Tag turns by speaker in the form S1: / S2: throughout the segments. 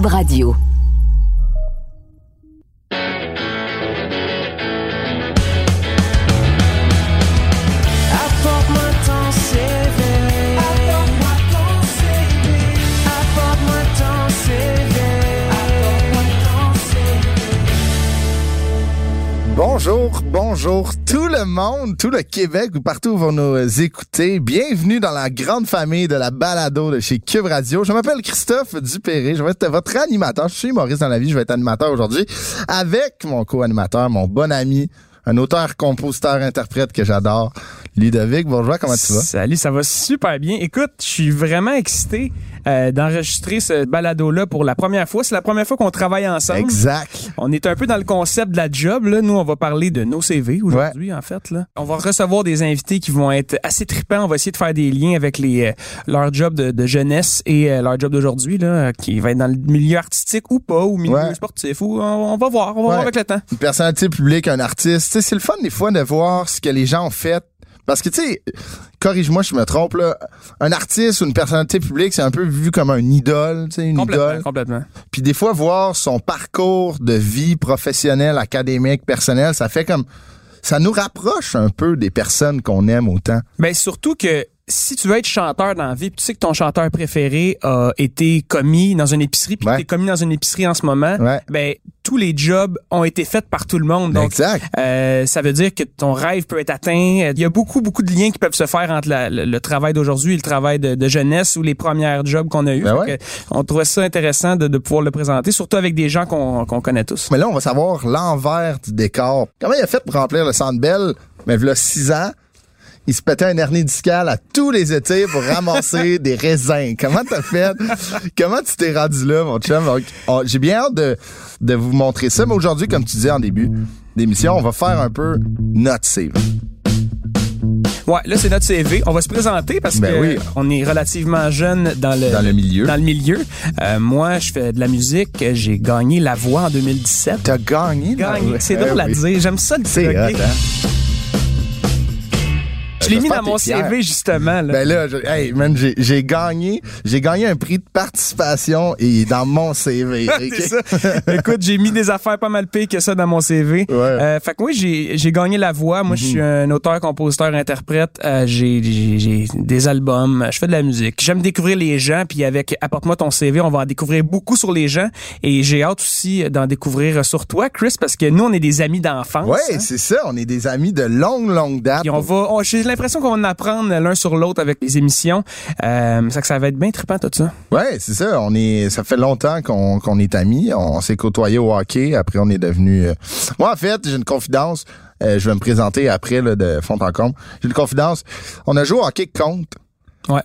S1: Radio.
S2: Bonjour, bonjour tout le monde, tout le Québec ou partout où vous nous écoutez. Bienvenue dans la grande famille de la balado de chez Cube Radio. Je m'appelle Christophe Dupéré. Je vais être votre animateur. Je suis Maurice dans la vie. Je vais être animateur aujourd'hui avec mon co-animateur, mon bon ami, un auteur, compositeur, interprète que j'adore, Ludovic. Bonjour, comment tu vas?
S3: Salut, ça va super bien. Écoute, je suis vraiment excité euh, d'enregistrer ce balado-là pour la première fois. C'est la première fois qu'on travaille ensemble.
S2: Exact.
S3: On est un peu dans le concept de la job. Là. Nous, on va parler de nos CV aujourd'hui, en fait. Là. On va recevoir des invités qui vont être assez tripants. On va essayer de faire des liens avec les euh, leur job de, de jeunesse et euh, leur job d'aujourd'hui, là, qui va être dans le milieu artistique ou pas, ou milieu
S2: Ouais.
S3: sportif. Ou on, on va voir, on va
S2: Ouais.
S3: voir avec le temps.
S2: Une personnalité publique, un artiste. Tu sais, c'est le fun des fois de voir ce que les gens ont fait. Parce que, tu sais, corrige-moi si je me trompe, là, un artiste ou une personnalité publique, c'est un peu vu comme un idole, tu sais, une
S3: Complètement,
S2: idole.
S3: complètement.
S2: Puis des fois, voir son parcours de vie professionnelle, académique, personnelle, ça fait comme... Ça nous rapproche un peu des personnes qu'on aime autant.
S3: Ben surtout que si tu veux être chanteur dans la vie, puis tu sais que ton chanteur préféré a été commis dans une épicerie, puis
S2: Ouais.
S3: que t'es commis dans une épicerie en ce moment,
S2: Ouais.
S3: ben tous les jobs ont été faits par tout le monde. Donc,
S2: exact.
S3: euh, ça veut dire que ton rêve peut être atteint. Il y a beaucoup, beaucoup de liens qui peuvent se faire entre la- le, le travail d'aujourd'hui et le travail de, de jeunesse ou les premières jobs qu'on a eu.
S2: Ben ouais.
S3: on trouvait ça intéressant de, de pouvoir le présenter, surtout avec des gens qu'on connaît tous.
S2: Mais là, on va savoir l'envers du décor. Comment il a fait pour remplir le Centre Bell? Mais il y a six ans, il se pétait un hernie discale à tous les étés pour ramasser des raisins. Comment t'as fait? Comment tu t'es rendu là, mon chum? On- J'ai bien hâte de, de vous montrer ça. Mais aujourd'hui, comme tu disais en début d'émission, on va faire un peu notre CV.
S3: Ouais, là c'est notre CV. On va se présenter parce
S2: Ben
S3: que
S2: oui.
S3: on est relativement jeune dans le
S2: Dans le milieu.
S3: Dans le milieu. Euh, moi, je fais de la musique. J'ai gagné la voix en 2017.
S2: T'as gagné.
S3: Gagné. C'est
S2: Ouais,
S3: drôle à
S2: oui.
S3: dire. J'aime ça le
S2: C'est?
S3: Je l'ai mis dans mon. CV justement. Là.
S2: Ben là, je- hey, man, j'ai j'ai gagné, j'ai gagné un prix de participation et il est dans mon CV.
S3: ça. Écoute, j'ai mis des affaires pas mal pires que ça dans mon CV.
S2: Ouais. Mhm.
S3: Euh, fait que oui, j'ai j'ai gagné la voix. Moi, je suis un auteur, compositeur, interprète. Euh, j'ai j'ai- j'ai des albums. Je fais de la musique. J'aime découvrir les gens. Puis avec Apporte-moi ton CV, on va en découvrir beaucoup sur les gens. Et j'ai hâte aussi d'en découvrir sur toi, Chris, parce que nous, on est des amis d'enfance.
S2: Ouais,
S3: hein.
S2: c'est ça. On est des amis de longue, longue date.
S3: Puis on va, on- j'ai l'impression qu'on va en apprendre l'un sur l'autre avec les émissions. Euh, ça que ça va être bien trippant tout ça.
S2: Ouais, c'est ça. On est, ça fait longtemps qu'on qu'on est amis. On s'est côtoyés au hockey. Après, on est devenus. euh, Moi, en fait, j'ai une confidence. Euh, je vais me présenter après là, de fond en comble. J'ai une confidence. On a joué au hockey contre.
S3: Ouais.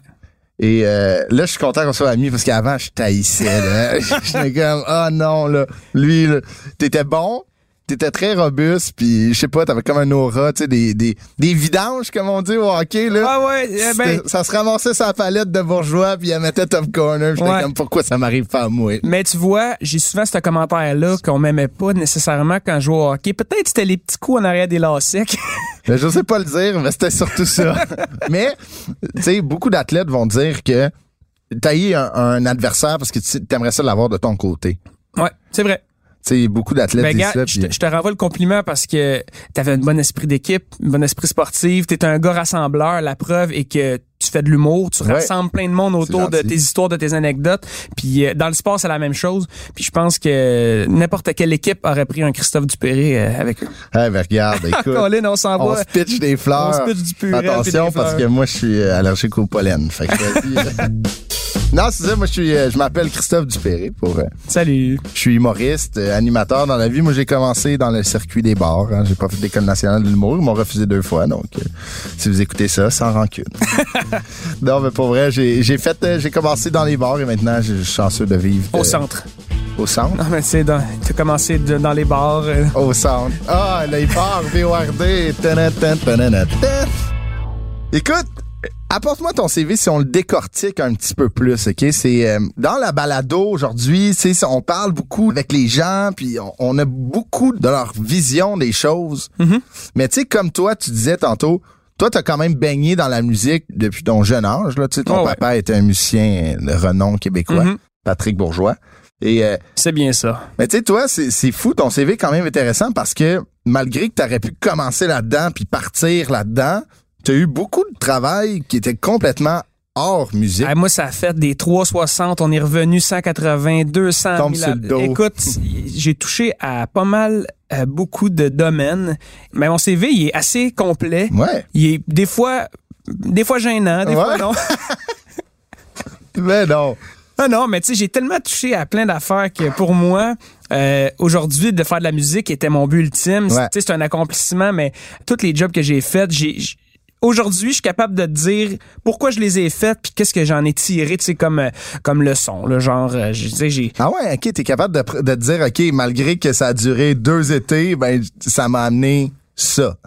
S2: Et euh, là, je suis content qu'on soit amis parce qu'avant, je taillissais. J'étais comme, ah non, là, lui, là, t'étais bon, t'étais très robuste, puis je sais pas, t'avais comme un aura, tu sais, des, des, des vidanges, comme on dit au hockey, là.
S3: Ah ouais, eh ben,
S2: ça se ramassait sa palette de bourgeois, puis il la mettait top corner. J'étais
S3: Ouais.
S2: comme, pourquoi ça m'arrive pas à moi?
S3: Mais tu vois, j'ai souvent ce commentaire-là qu'on m'aimait pas nécessairement quand je jouais au hockey. Peut-être c'était les petits coups en arrière des lacecs.
S2: Mais je sais pas le dire, mais c'était surtout ça. mais, tu sais, beaucoup d'athlètes vont dire que tailler un, un adversaire parce que tu aimerais ça l'avoir de ton côté.
S3: ouais, c'est vrai.
S2: Tu sais, beaucoup d'athlètes
S3: Ben,
S2: disent
S3: gars,
S2: ça.
S3: je te, je te renvoie le compliment parce que t'avais un bon esprit d'équipe, un bon esprit sportif, t'es un gars rassembleur. La preuve est que tu fais de l'humour, tu
S2: Ouais.
S3: rassembles plein de monde autour de tes histoires, de tes anecdotes. Puis euh, dans le sport, c'est la même chose. Puis je pense que n'importe quelle équipe aurait pris un Christophe Dupéré euh, avec eux.
S2: Eh ben, regarde, écoute.
S3: Colin, on s'en
S2: on
S3: va.
S2: se pitch des fleurs.
S3: On se pitch du puis
S2: Attention,
S3: des
S2: parce
S3: fleurs.
S2: que moi, je suis euh, allergique au pollen. Fait que, non, c'est ça. Moi, je suis, je m'appelle Christophe Dupéré. Pour,
S3: Salut.
S2: je suis humoriste, animateur dans la vie. Moi, j'ai commencé dans le circuit des bars. Hein. J'ai pas fait d'école nationale de l'humour. Ils m'ont refusé deux fois. Donc, si vous écoutez ça, sans rancune. non, mais pour vrai, j'ai j'ai fait, euh, j'ai commencé dans les bars et maintenant, je suis chanceux de vivre.
S3: Au
S2: euh,
S3: centre.
S2: Au centre?
S3: Non, mais tu sais, t'as commencé de- dans les bars. euh,
S2: Au centre. Ah, les bars VORD. Écoute, apporte-moi ton CV si on le décortique un petit peu plus, OK? C'est euh, dans la balado aujourd'hui, tu sais, on parle beaucoup avec les gens, puis on, on a beaucoup de leur vision des choses. Mais tu sais, comme toi, tu disais tantôt, toi, t'as quand même baigné dans la musique depuis ton jeune âge. Là, tu sais, ton
S3: Oh, ouais.
S2: papa était un musicien de renom québécois,
S3: Mhm.
S2: Patrick Bourgeois. Et euh,
S3: C'est bien ça.
S2: mais tu sais, toi, c'est c'est fou, ton CV est quand même intéressant parce que malgré que tu aurais pu commencer là-dedans puis partir là-dedans, tu as eu beaucoup de travail qui était complètement hors musique.
S3: Ah, moi, ça a fait des 360, on est revenu 180, 200
S2: Tombe
S3: 000.
S2: sur le dos.
S3: Écoute, j'ai touché à pas mal, euh, beaucoup de domaines. Mais mon CV, il est assez complet.
S2: Ouais.
S3: Il est des fois, des fois gênant, des fois non.
S2: Mais non.
S3: Ah non, mais tu sais, j'ai tellement touché à plein d'affaires que pour moi, euh, aujourd'hui, de faire de la musique était mon but ultime.
S2: Ouais.
S3: Tu sais, c'est un accomplissement, mais tous les jobs que j'ai faits, j'ai Aujourd'hui, je suis capable de te dire pourquoi je les ai faits puis qu'est-ce que j'en ai tiré, tu comme euh, comme leçon, là, genre, euh, je- sais, j'ai
S2: Ah ouais, ok, t'es capable de, de dire, ok, malgré que ça a duré deux étés, ben ça m'a amené ça.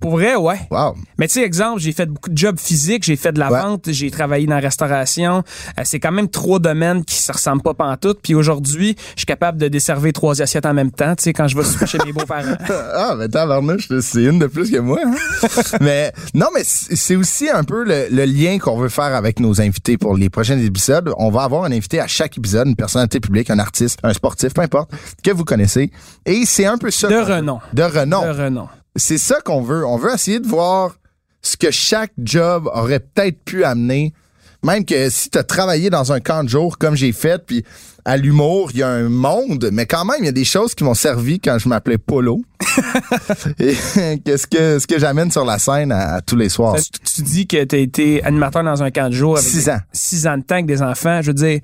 S3: Pour vrai, ouais.
S2: Wow.
S3: Mais tu sais, exemple, j'ai fait beaucoup de jobs physiques, j'ai fait de la
S2: Ouais.
S3: vente, j'ai travaillé dans la restauration. Euh, c'est quand même trois domaines qui se ressemblent pas pantoute. Puis aujourd'hui, je suis capable de desservir trois assiettes en même temps, tu sais, quand je vais souper chez mes beaux-parents.
S2: Ah, mais tabarnouche, c'est une de plus que moi. hein. mais non, mais c'est aussi un peu le, le lien qu'on veut faire avec nos invités pour les prochains épisodes. On va avoir un invité à chaque épisode, une personnalité publique, un artiste, un sportif, peu importe, que vous connaissez. Et c'est un peu ça.
S3: De renom.
S2: De renom.
S3: De renom.
S2: C'est ça qu'on veut. On veut essayer de voir ce que chaque job aurait peut-être pu amener. Même que si tu as travaillé dans un camp de jour comme j'ai fait, puis à l'humour, il y a un monde, mais quand même, il y a des choses qui m'ont servi quand je m'appelais Polo. Et qu'est-ce que ce que j'amène sur la scène à, à tous les soirs?
S3: Tu, tu dis que tu as été animateur dans un camp de jour avec
S2: Six ans.
S3: six ans de temps avec des enfants. Je veux dire,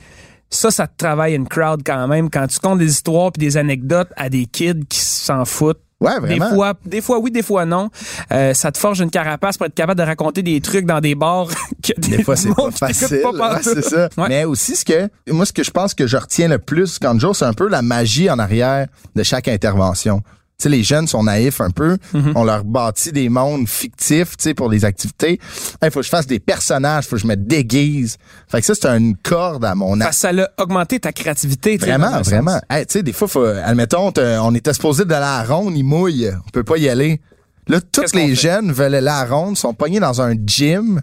S3: ça, ça te travaille une crowd quand même. Quand tu comptes des histoires puis des anecdotes à des kids qui s'en foutent.
S2: Ouais,
S3: Des
S2: vraiment.
S3: fois, des fois oui, des fois non. Euh, ça te forge une carapace pour être capable de raconter des trucs dans des bars que
S2: Des fois, c'est pas facile.
S3: pas
S2: Ouais,
S3: pantoute.
S2: c'est ça.
S3: Ouais.
S2: Mais aussi, ce que, moi, ce que je pense que je retiens le plus quand c'est un peu la magie en arrière de chaque intervention. Tu sais, les jeunes sont naïfs un peu.
S3: Mm-hmm.
S2: On leur bâtit des mondes fictifs, tu sais, pour les activités. Il faut que je fasse des personnages, faut que je me déguise. Fait que ça, c'est une corde à mon
S3: que ça l'a augmenté ta créativité.
S2: Vraiment, vraiment. Hey, tu sais, des fois, faut, admettons, on était supposé de la ronde, il mouille. On peut pas y aller. Là, tous les jeunes veulent la ronde, sont pognés dans un gym.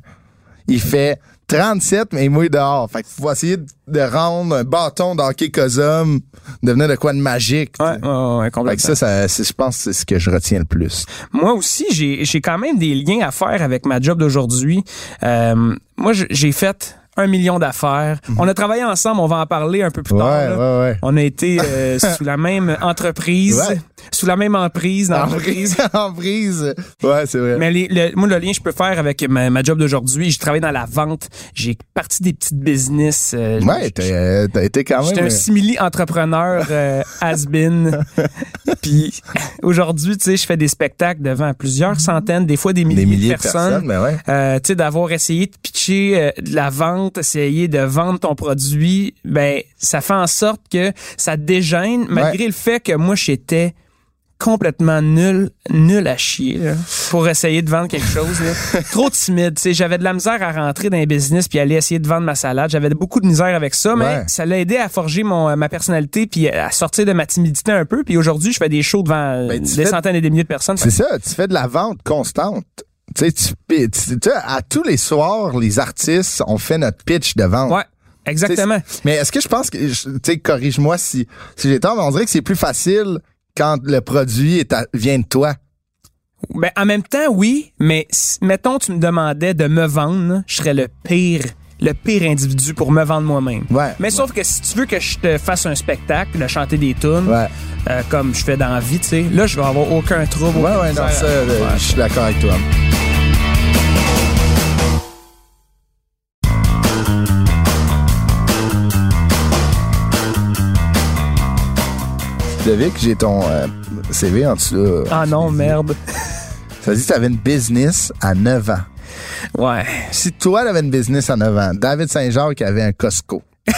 S2: Il fait 37, mais il mouille dehors. Fait qu'il faut essayer de- rendre un bâton d'hockey Cosum devenir de quoi de magique.
S3: Ouais, ouais, ouais,
S2: Fait que ça, ça c'est- je pense que c'est ce que je retiens le plus.
S3: Moi aussi, j'ai j'ai quand même des liens à faire avec ma job d'aujourd'hui. Euh, moi, j'ai fait un million d'affaires. On a travaillé ensemble, on va en parler un peu plus
S2: Mhm. Ouais,
S3: tard.
S2: ouais, ouais.
S3: On a été euh, sous la même entreprise,
S2: Ouais.
S3: Sous la même emprise dans
S2: En
S3: l'entreprise.
S2: prise. en prise. Ouais, c'est vrai.
S3: Mais les- le, moi, le lien que je peux faire avec ma, ma job d'aujourd'hui, j'ai travaillé dans la vente, j'ai parti des petites business. euh,
S2: ouais, t'as euh, t'as été quand même.
S3: J'étais un
S2: euh,
S3: simili entrepreneur euh, has-been. Puis aujourd'hui, tu sais, je fais des spectacles devant plusieurs centaines, des fois des milliers,
S2: des milliers
S3: de personnes.
S2: mais ouais.
S3: Euh, tu sais, d'avoir essayé de pitcher euh, de la vente, essayer de vendre ton produit, ben ça fait en sorte que ça dégêne, malgré le fait que moi j'étais complètement nul, nul à chier là, pour essayer de vendre quelque chose. là. Trop timide. Tu sais, j'avais de la misère à rentrer dans les business puis aller essayer de vendre ma salade. J'avais beaucoup de misère avec ça, mais
S2: Ouais.
S3: ça l'a aidé à forger mon, euh, ma personnalité puis à sortir de ma timidité un peu. Puis aujourd'hui, je fais des shows devant
S2: Ben,
S3: des
S2: fais-
S3: centaines et des milliers de personnes.
S2: C'est ça, tu fais de la vente constante. Tu sais, tu, tu- à tous les soirs, les artistes, on fait notre pitch de vente.
S3: Ouais, exactement.
S2: Mais est-ce que je pense que, tu sais, corrige-moi si, si j'ai tort, mais on dirait que c'est plus facile quand le produit est à- vient de toi.
S3: Ben, en même temps, oui, mais mettons, tu me demandais de me vendre, je serais le pire, le pire individu pour me vendre moi-même.
S2: Ouais.
S3: Mais sauf que si tu veux que je te fasse un spectacle, de chanter des tunes,
S2: Ouais.
S3: euh, comme je fais dans la vie, tu sais, là, je vais avoir aucun trouble.
S2: Ouais, ouais, non, ça, euh, je suis d'accord avec toi. Ludovic, j'ai ton euh, CV en dessous. là.
S3: Ah non, merde.
S2: Ça dit que tu avais une business à 9 ans.
S3: Ouais.
S2: Si toi, t'avais une business à 9 ans, David Saint-Jacques avait un Costco.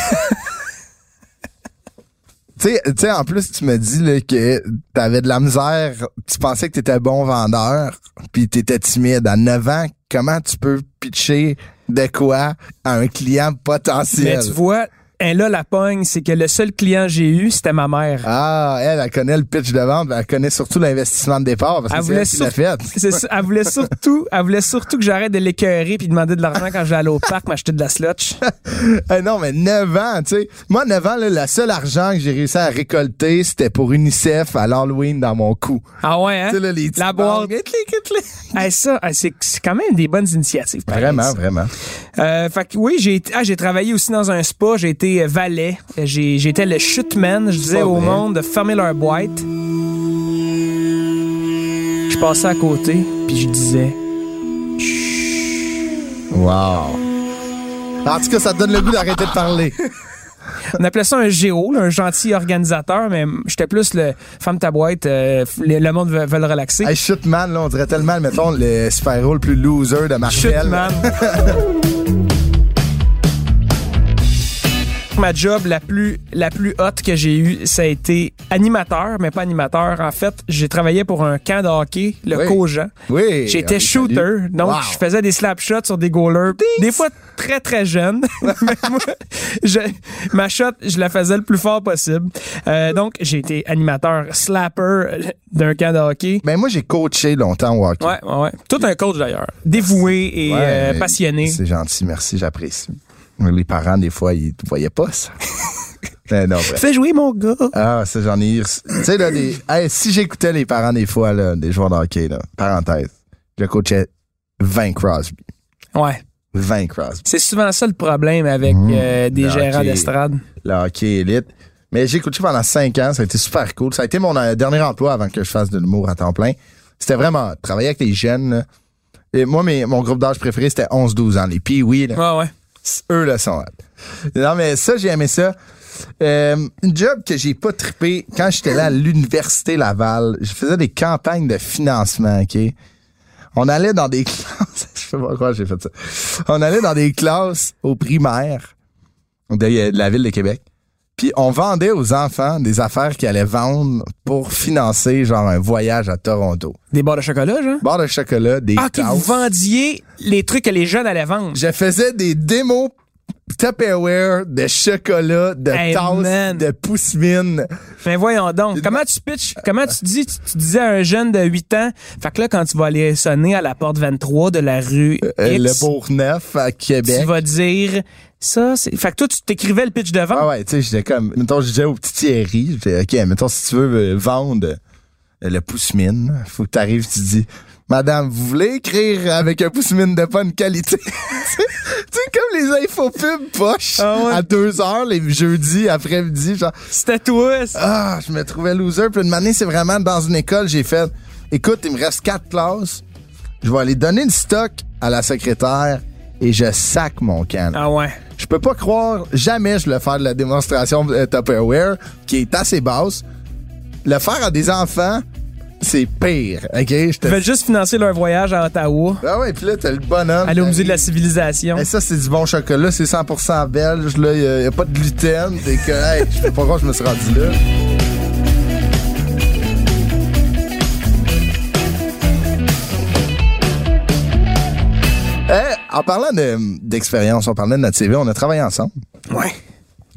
S2: Tu sais, tu sais, en plus, tu me dis là, que t'avais de la misère, tu pensais que t'étais bon vendeur, puis t'étais timide. À 9 ans, comment tu peux pitcher de quoi à un client potentiel?
S3: Mais tu vois, elle là, la pogne, c'est que le seul client que j'ai eu, c'était ma mère.
S2: Ah, elle, elle connaît le pitch de vente, elle connaît surtout l'investissement de départ parce que c'est elle qui l'a fait.
S3: elle voulait surtout, elle voulait surtout que j'arrête de l'écœurer puis demander de l'argent quand j'allais au parc m'acheter de la slotch.
S2: Eh non, mais 9 ans, tu sais. Moi, 9 ans, là, le seul argent que j'ai réussi à récolter, c'était pour UNICEF à l'Halloween dans mon cou.
S3: Ah ouais, hein?
S2: Là, les
S3: La boîte. Hey, ça, c'est quand même des bonnes initiatives. pareil,
S2: Vraiment,
S3: ça.
S2: vraiment.
S3: Euh, fait que oui, j'ai ah, j'ai travaillé aussi dans un spa, j'ai été euh, valet, j'étais le shootman, je disais au monde de fermer leur boîte. Je passais à côté, puis je disais
S2: Wow. En tout cas, ça te donne le goût d'arrêter de parler.
S3: on appelait ça un géo, là, un gentil organisateur, mais j'étais plus le ferme ta boîte, euh, le, le monde veut, veut le relaxer.
S2: hey, Shootman, là, on dirait tellement, mettons, le super-héros le plus loser de Marvel.
S3: Shootman. Ma job la plus la plus haute que j'ai eue, ça a été animateur, mais pas animateur. En fait, j'ai travaillé pour un camp de hockey, le
S2: Oui.
S3: Cogent.
S2: Oui.
S3: J'étais
S2: les
S3: shooter, donc
S2: Wow.
S3: je faisais des slap shots sur des goalers, des fois très très jeunes. Mais moi, je- ma shot, je la faisais le plus fort possible. Euh, donc j'ai été animateur slapper d'un camp de hockey.
S2: Ben, moi, j'ai coaché longtemps au hockey.
S3: Ouais, ouais. Tout un coach d'ailleurs, dévoué et
S2: Ouais,
S3: euh,
S2: mais
S3: passionné.
S2: C'est gentil, merci, j'apprécie. Les parents, des fois, ils ne voyaient pas ça. Mais non.
S3: Fais jouer mon gars.
S2: Ah, ça, j'en ai. Tu sais, là, hey, si j'écoutais les parents des fois, là, des joueurs de hockey, là, parenthèse, je coachais 20 Crosby.
S3: Ouais.
S2: 20 Crosby.
S3: C'est souvent ça le problème avec
S2: Mmh.
S3: euh, des gérants d'estrade.
S2: Le hockey élite. Mais j'ai coaché pendant 5 ans, ça a été super cool. Ça a été mon euh, dernier emploi avant que je fasse de l'humour à temps plein. C'était vraiment travailler avec les jeunes. là. Et moi, mes, mon groupe d'âge préféré, c'était 11-12 ans. Les pee là.
S3: Ouais, ouais.
S2: Eux le sont. Non, mais ça, j'ai aimé ça. Euh, une job que j'ai pas trippé quand j'étais là à l'université Laval. Je faisais des campagnes de financement, OK? On allait dans des classes. je sais pas pourquoi j'ai fait ça. On allait dans des classes au primaire de, de la ville de Québec. Puis on vendait aux enfants des affaires qu'ils allaient vendre pour financer genre un voyage à Toronto.
S3: Des barres de chocolat, genre?
S2: Barre de chocolat, des
S3: Ah, que vous vendiez les trucs que les jeunes allaient vendre.
S2: Je faisais des démos Tupperware de chocolat, de
S3: Hey, man.
S2: de pousse-mine.
S3: Mais voyons donc, comment tu pitches, comment tu dis, tu, tu disais à un jeune de 8 ans, fait que là, quand tu vas aller sonner à la porte 23 de la rue
S2: Euh,
S3: X,
S2: le Bourgneuf à Québec.
S3: tu vas dire, ça, c'est, fait que toi, tu t'écrivais le pitch de vente?
S2: Ah ouais, tu sais, j'étais comme, mettons, je disais au petit Thierry, j'étais, OK, mettons, si tu veux euh, vendre euh, le pousse-mine, faut que t'arrives, tu dis, Madame, vous voulez écrire avec un pousse-mine de bonne qualité? tu sais, tu comme les infopubs poches
S3: Ah ouais.
S2: à deux heures les jeudis après-midi, genre,
S3: C'était toi.
S2: Ah, je me trouvais loser. Puis une année, c'est vraiment dans une école, j'ai fait, écoute, il me reste quatre classes. Je vais aller donner le stock à la secrétaire et je sac mon can.
S3: Ah ouais.
S2: Je peux pas croire, jamais je vais faire de la démonstration de Tupperware, qui est assez basse. Le faire à des enfants, c'est pire, OK? Je te...
S3: Ils veulent juste financer leur voyage à Ottawa,
S2: Ah ouais, puis là, t'as le bonhomme.
S3: aller au musée de la civilisation.
S2: Hey, ça, c'est du bon chocolat, c'est 100% belge, là, il y, a pas de gluten. T'es que, hey, je sais pas pourquoi je me suis rendu là. En parlant de- d'expérience, on parlait de notre CV, on a travaillé ensemble.
S3: Ouais.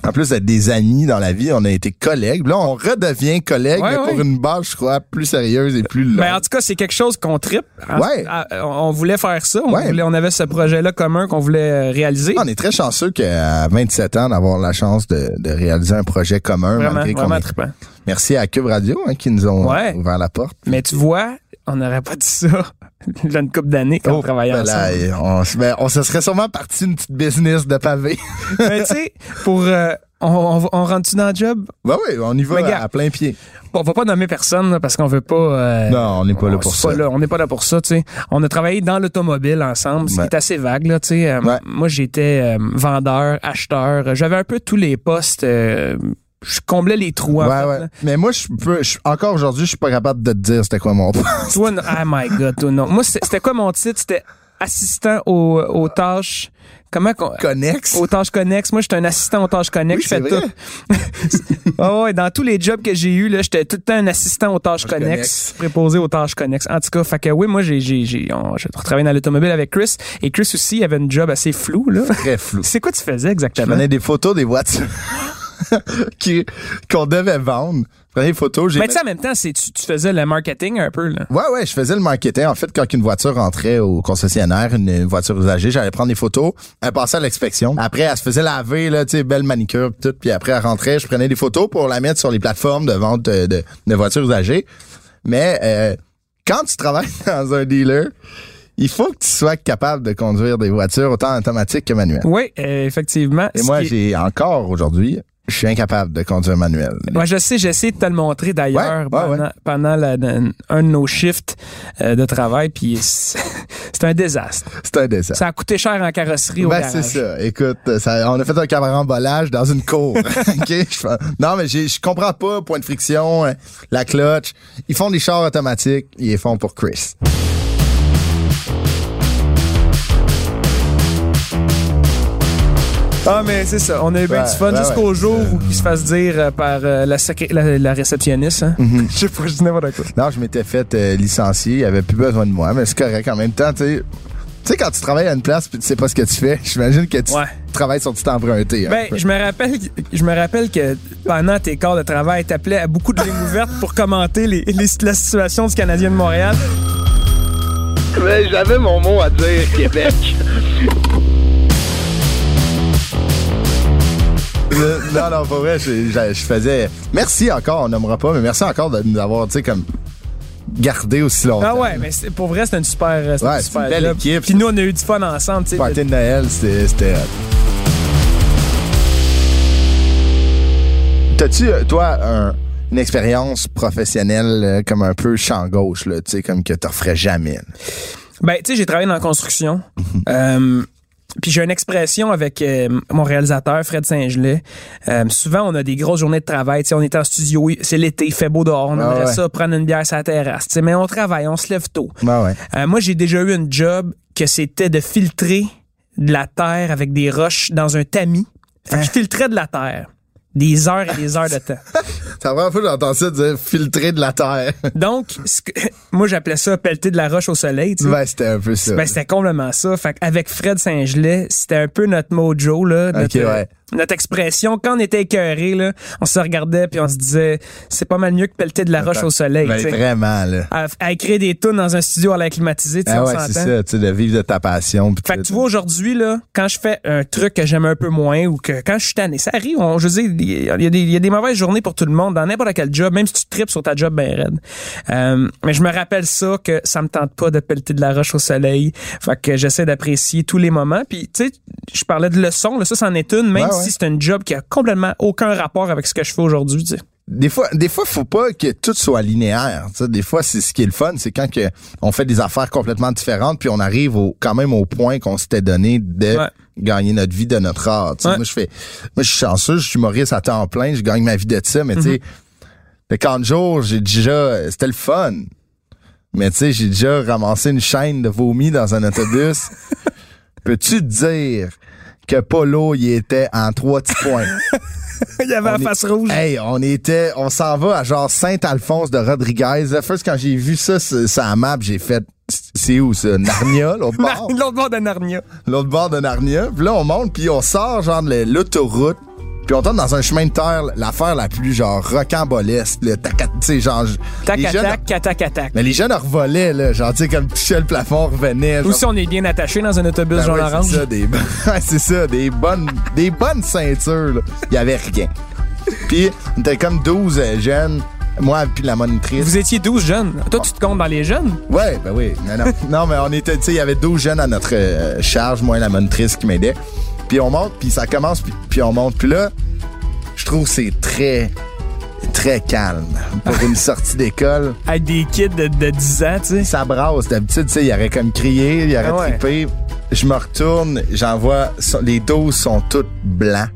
S2: En plus d'être des amis dans la vie, on a été collègues. Là, on redevient collègues,
S3: Ouais,
S2: mais
S3: ouais.
S2: pour une base, je crois, plus sérieuse et plus longue.
S3: Ben, en tout cas, c'est quelque chose qu'on tripe.
S2: Ouais.
S3: on voulait faire ça. On,
S2: Ouais.
S3: voulait- on avait ce projet-là commun qu'on voulait euh, réaliser.
S2: on est très chanceux qu'à 27 ans, d'avoir la chance de, de réaliser un projet commun.
S3: Vraiment,
S2: malgré
S3: vraiment
S2: est-. Merci à Cube Radio hein, qui nous ont ouvert la porte.
S3: Mais tu vois, on n'aurait pas dit ça a une couple d'années quand on travaillait
S2: ben là,
S3: ensemble.
S2: on, se- ben, on se serait sûrement parti une petite business de pavé.
S3: Mais tu sais, pour... euh, on, on, on rentre-tu dans le job?
S2: ben oui, on y va
S3: Mais
S2: à, plein pied.
S3: On va pas nommer personne là, parce qu'on veut pas... euh,
S2: Non, on n'est pas là
S3: on-
S2: pour ça.
S3: là, on n'est pas là pour ça, tu sais. On a travaillé dans l'automobile ensemble, ce qui est assez vague, là, tu sais. Euh,
S2: Ouais.
S3: Moi, j'étais euh, vendeur, acheteur. J'avais un peu tous les postes. Je comblais les trous, en
S2: Ouais,
S3: fait,
S2: ouais. Mais moi, je peux, je- encore aujourd'hui, je suis pas capable de te dire c'était quoi mon poste.
S3: Toi, non- oh my God, toi, non. Moi, c'était quoi mon titre? C'était assistant aux, aux tâches. Comment qu'on.
S2: Connexe.
S3: Aux tâches connexes. Moi, j'étais un assistant aux tâches connexes.
S2: Oui,
S3: je fais tout. Ah ouais, dans tous les jobs que j'ai eu là, j'étais tout le temps un assistant aux tâches connexes, préposé aux tâches connexes. En tout cas, fait que oui, moi j'ai j'ai j'ai travaillé dans l'automobile avec Chris et Chris aussi il avait une job assez flou là.
S2: Très flou.
S3: C'est quoi tu faisais
S2: Je
S3: exactement
S2: prenais des photos des voitures qui- qu'on devait vendre. Je prenais des photos. j'ai
S3: Mais tu sais en même temps, c'est tu, tu faisais le marketing un peu là.
S2: Ouais, ouais, je faisais le marketing. En fait, quand une voiture rentrait au concessionnaire, une, une voiture usagée, j'allais prendre des photos. Elle passait à l'inspection. Après, elle se faisait laver, là, tu sais, belle manicure, tout. Puis après, elle rentrait, je prenais des photos pour la mettre sur les plateformes de vente de, de, de voitures usagées. Mais euh, quand tu travailles dans un dealer, il faut que tu sois capable de conduire des voitures autant automatiques que manuelles.
S3: Oui, euh, effectivement.
S2: Et moi,
S3: qui
S2: j'ai encore aujourd'hui, je suis incapable de conduire manuel.
S3: Moi, je sais, j'essaie de te le montrer d'ailleurs
S2: Ouais,
S3: pendant,
S2: ouais.
S3: pendant la- la- un de nos shifts euh, de travail, puis c'est un désastre.
S2: C'est un dessin.
S3: Ça a coûté cher en carrosserie au
S2: Ben,
S3: garage.
S2: c'est ça. Écoute, ça, on a fait un carambolage dans une cour. OK? Je fais- non, mais j'ai- je comprends pas. Point de friction, euh, la clutch. Ils font des chars automatiques. Ils les font pour Chris.
S3: Ah, mais c'est ça. On a eu bien
S2: Ouais,
S3: du fun
S2: ouais,
S3: jusqu'au
S2: ouais.
S3: jour où il se fasse dire euh, par euh, la, secré- la, la réceptionniste. Hein?
S2: Mm-hmm.
S3: Je sais pas, je dis n'importe quoi.
S2: Non, je m'étais fait euh, licencier. Il avait plus besoin de moi, mais c'est correct. En même temps, tu sais, tu sais, quand tu travailles à une place puis tu sais pas ce que tu fais, j'imagine que tu
S3: Ouais.
S2: travailles sur du temps emprunté. un
S3: Ben, je me rappelle, je me rappelle que pendant tes quarts de travail, t'appelais à beaucoup de lignes ouvertes pour commenter les, les- la situation du Canadien de Montréal.
S2: Mais j'avais mon mot à dire, Québec. non, non, pas vrai. Je, je- je faisais. Merci encore, on nommera pas, mais merci encore de nous avoir, tu sais, comme gardé aussi longtemps.
S3: Ah ouais, mais pour vrai, c'était une super,
S2: Ouais,
S3: une super
S2: une belle
S3: job.
S2: équipe.
S3: Puis nous, on a eu du fun ensemble, tu sais.
S2: Party de Noël, c'était. T'as-tu, euh, toi, un- une expérience professionnelle euh, comme un peu champ gauche, là, tu sais, comme que t'offrais jamais? là?
S3: Ben, tu sais, j'ai travaillé dans la construction. Euh, puis j'ai une expression avec euh, mon réalisateur, Fred Saint-Gelais. Euh, souvent, on a des grosses journées de travail. Tu sais, on est en studio, c'est l'été, il fait beau dehors. On
S2: Ah
S3: aimerait
S2: ouais.
S3: ça, prendre une bière sur la terrasse. Mais on travaille, on se lève tôt.
S2: Ouais, ouais.
S3: Euh, moi, j'ai déjà eu un job que c'était de filtrer de la terre avec des roches dans un tamis. Fait
S2: Hein?
S3: que je filtrais de la terre. Des heures et des heures de temps.
S2: C'est la première fois que j'entends ça dire filtrer de la terre.
S3: Donc, ce que- moi, j'appelais ça pelleter de la roche au soleil. tu sais.
S2: ouais, c'était un peu ça.
S3: Ben, c'était complètement ça. Fait avec Fred Saint-Gelais, c'était un peu notre mojo, là. Notre,
S2: Ok, ouais.
S3: Notre expression. Quand on était écœuré, là, on se regardait puis on se disait, c'est pas mal mieux que pelleter de la roche au soleil,
S2: Ben, vraiment, là.
S3: À, à écrire des tunes dans un studio à l'air climatisé, tu sais,
S2: Ah ouais, c'est ça, tu de vivre de ta passion. pis
S3: Fait que tu vois, aujourd'hui, là, quand je fais un truc que j'aime un peu moins ou que quand je suis tanné, ça arrive, on, je veux dire, il y, a des- il y a des mauvaises journées pour tout le monde dans n'importe quel job, même si tu tripes sur ta job ben raide. Euh, mais je me rappelle ça, que ça me tente pas de pelleter de la roche au soleil. Fait que j'essaie d'apprécier tous les moments. Puis, tu sais, je parlais de leçons, là, ça, c'en est une, même
S2: Ouais, ouais.
S3: Si c'est un job qui a complètement aucun rapport avec ce que je fais aujourd'hui, tu sais.
S2: Des fois, des fois, faut pas que tout soit linéaire. Des fois, c'est ce qui est le fun, c'est quand que on fait des affaires complètement différentes, puis on arrive au, quand même au point qu'on s'était donné de
S3: Ouais.
S2: gagner notre vie de notre art.
S3: Ouais.
S2: Moi, je fais, moi, je suis chanceux, je suis humoriste à temps plein, je gagne ma vie de ça, mais tu sais, le camp de jour, j'ai déjà, c'était le fun. Mais tu sais, j'ai déjà ramassé une chaîne de vomi dans un autobus. Peux-tu dire que Polo, il était en trois petits points?
S3: il y avait
S2: On
S3: la
S2: est-
S3: face rouge.
S2: Hey, on était, on s'en va à genre Saint-Alphonse de Rodriguez. First, quand j'ai vu ça, la map, j'ai fait, c'est où ça? Narnia, l'autre bord?
S3: L'autre bord de Narnia.
S2: l'autre bord de Narnia. Puis là, on monte, puis on sort genre de l'autoroute. Puis on tombe dans un chemin de terre, l'affaire la plus genre rocambolesque. là, tac, Tu sais, genre...
S3: Tac,
S2: les jeunes-
S3: attaque, attaque, attaque.
S2: Mais les jeunes revolaient, là. Genre, tu sais, comme touchaient le plafond, revenaient.
S3: Ou
S2: genre-
S3: si on est bien attaché dans un autobus
S2: Ben
S3: jaune
S2: ouais,
S3: orange.
S2: c'est ça, des, c'est ça, des bonnes, des bonnes ceintures. là. Il y avait rien. Puis, on était comme 12 euh, jeunes, moi puis la monitrice.
S3: Vous étiez 12 jeunes. Toi, tu te comptes dans les jeunes?
S2: Ouais, ben oui. Non, non. non mais on était, tu sais, il y avait 12 jeunes à notre euh, charge, moi et la monitrice qui m'aidait. Puis on monte, puis ça commence, puis, puis on monte. Puis là, je trouve que c'est très, très calme pour une sortie d'école.
S3: Avec des kids de, de 10 ans, tu sais.
S2: Ça brasse. D'habitude, tu sais, il aurait comme crié, il aurait
S3: Ah ouais.
S2: trippé. Je me retourne, j'en vois, les 12 sont toutes blancs.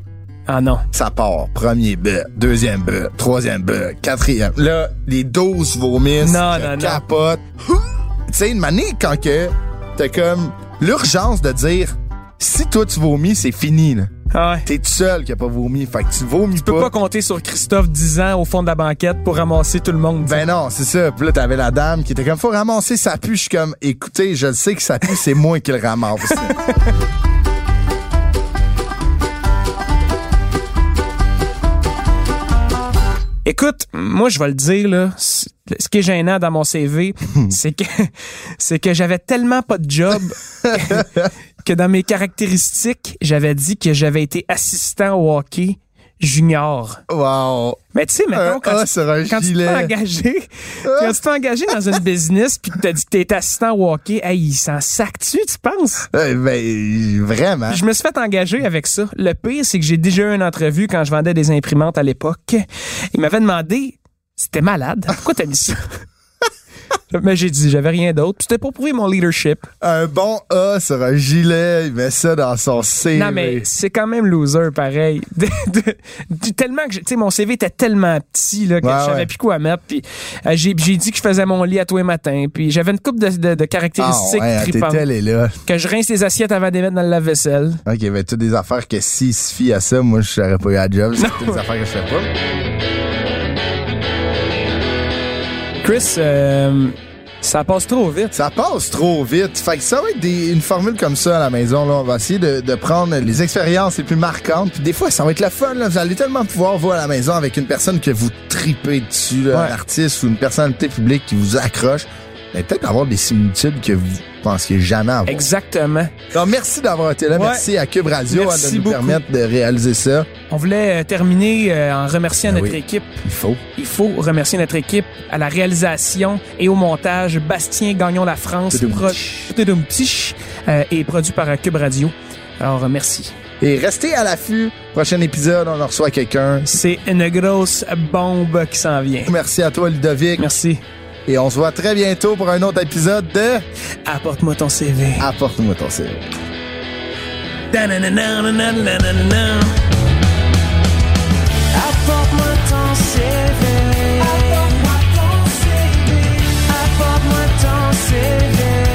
S3: Ah non.
S2: Ça part. Premier but, deuxième but, troisième but, quatrième. Là, les 12 vomissent.
S3: Non, non, non.
S2: capote. tu sais, une manée, quand que t'as comme l'urgence de dire si toi tu vomis, c'est fini. là.
S3: Ah ouais.
S2: T'es tout seul qui a pas vomi. Fait que tu vomis
S3: Tu peux pas compter sur Christophe 10 ans au fond de la banquette pour ramasser tout le monde. tu.
S2: Ben non, c'est ça. Puis là, t'avais la dame qui était comme, faut ramasser sa pu. Je suis comme, écoutez, je le sais que ça pue, c'est moi qui le ramasse.
S3: Écoute, moi je vais le dire là, ce qui est gênant dans mon CV, c'est que c'est que j'avais tellement pas de job que, dans mes caractéristiques, j'avais dit que j'avais été assistant au hockey junior.
S2: wow.
S3: Mais tu sais, mettons, quand, tu, quand t'es engagé, quand tu t'es engagé dans une business puis que t'as dit que t'es assistant au hockey, hey, il s'en sac-tu, tu penses?
S2: Euh, ben, vraiment.
S3: Je me suis fait engager avec ça. Le pire, c'est que j'ai déjà eu une entrevue quand je vendais des imprimantes à l'époque. Il m'avait demandé, c'était malade, pourquoi t'as mis ça? Mais j'ai dit, j'avais rien d'autre. Puis C'était pour prouver mon leadership.
S2: Un bon A sur un gilet, il met ça dans son CV.
S3: Non, mais c'est quand même loser, pareil. De- de- de- tellement que, tu sais, mon CV était tellement petit, là, que
S2: Ouais,
S3: je savais
S2: ouais.
S3: plus quoi mettre. Puis euh, j'ai j'ai dit que je faisais mon lit à tous les matins. Puis j'avais une coupe de, de
S2: Ah,
S3: caractéristiques
S2: ouais,
S3: tripantes.
S2: t'étais allé là.
S3: Que je rince les assiettes avant de les mettre dans le lave-vaisselle.
S2: Ok, ben, toutes des affaires que s'il se fie à ça, moi, je serais pas eu à job. C'est toutes des affaires que je fais pas.
S3: Chris, euh, ça passe trop vite.
S2: Ça passe trop vite. Fait que ça va être des- une formule comme ça à la maison. Là. On va essayer de, de prendre les expériences les plus marquantes. Puis des fois, ça va être le fun. Là. Vous allez tellement pouvoir voir à la maison avec une personne que vous tripez dessus, là,
S3: Ouais.
S2: un artiste ou une personnalité publique qui vous accroche. Allez peut-être avoir des similitudes que vous pensiez jamais avoir.
S3: Exactement.
S2: Donc, merci d'avoir été là.
S3: Ouais.
S2: Merci à Cube Radio hein, de nous
S3: beaucoup.
S2: permettre de réaliser ça.
S3: On voulait euh, terminer euh, en remerciant
S2: Ben
S3: notre
S2: oui.
S3: équipe.
S2: Il faut.
S3: Il faut remercier notre équipe à la réalisation et au montage. Bastien Gagnon La France pro- euh, et produit par euh, Cube Radio. Alors merci.
S2: Et restez à l'affût. Prochain épisode, on en reçoit quelqu'un.
S3: C'est une grosse bombe qui s'en vient.
S2: Merci à toi, Ludovic.
S3: Merci.
S2: Et on se voit très bientôt pour un autre épisode de
S3: Apporte-moi ton CV.
S2: Apporte-moi ton CV.
S3: Apporte-moi ton CV. Apporte-moi ton CV. Apporte-moi ton CV.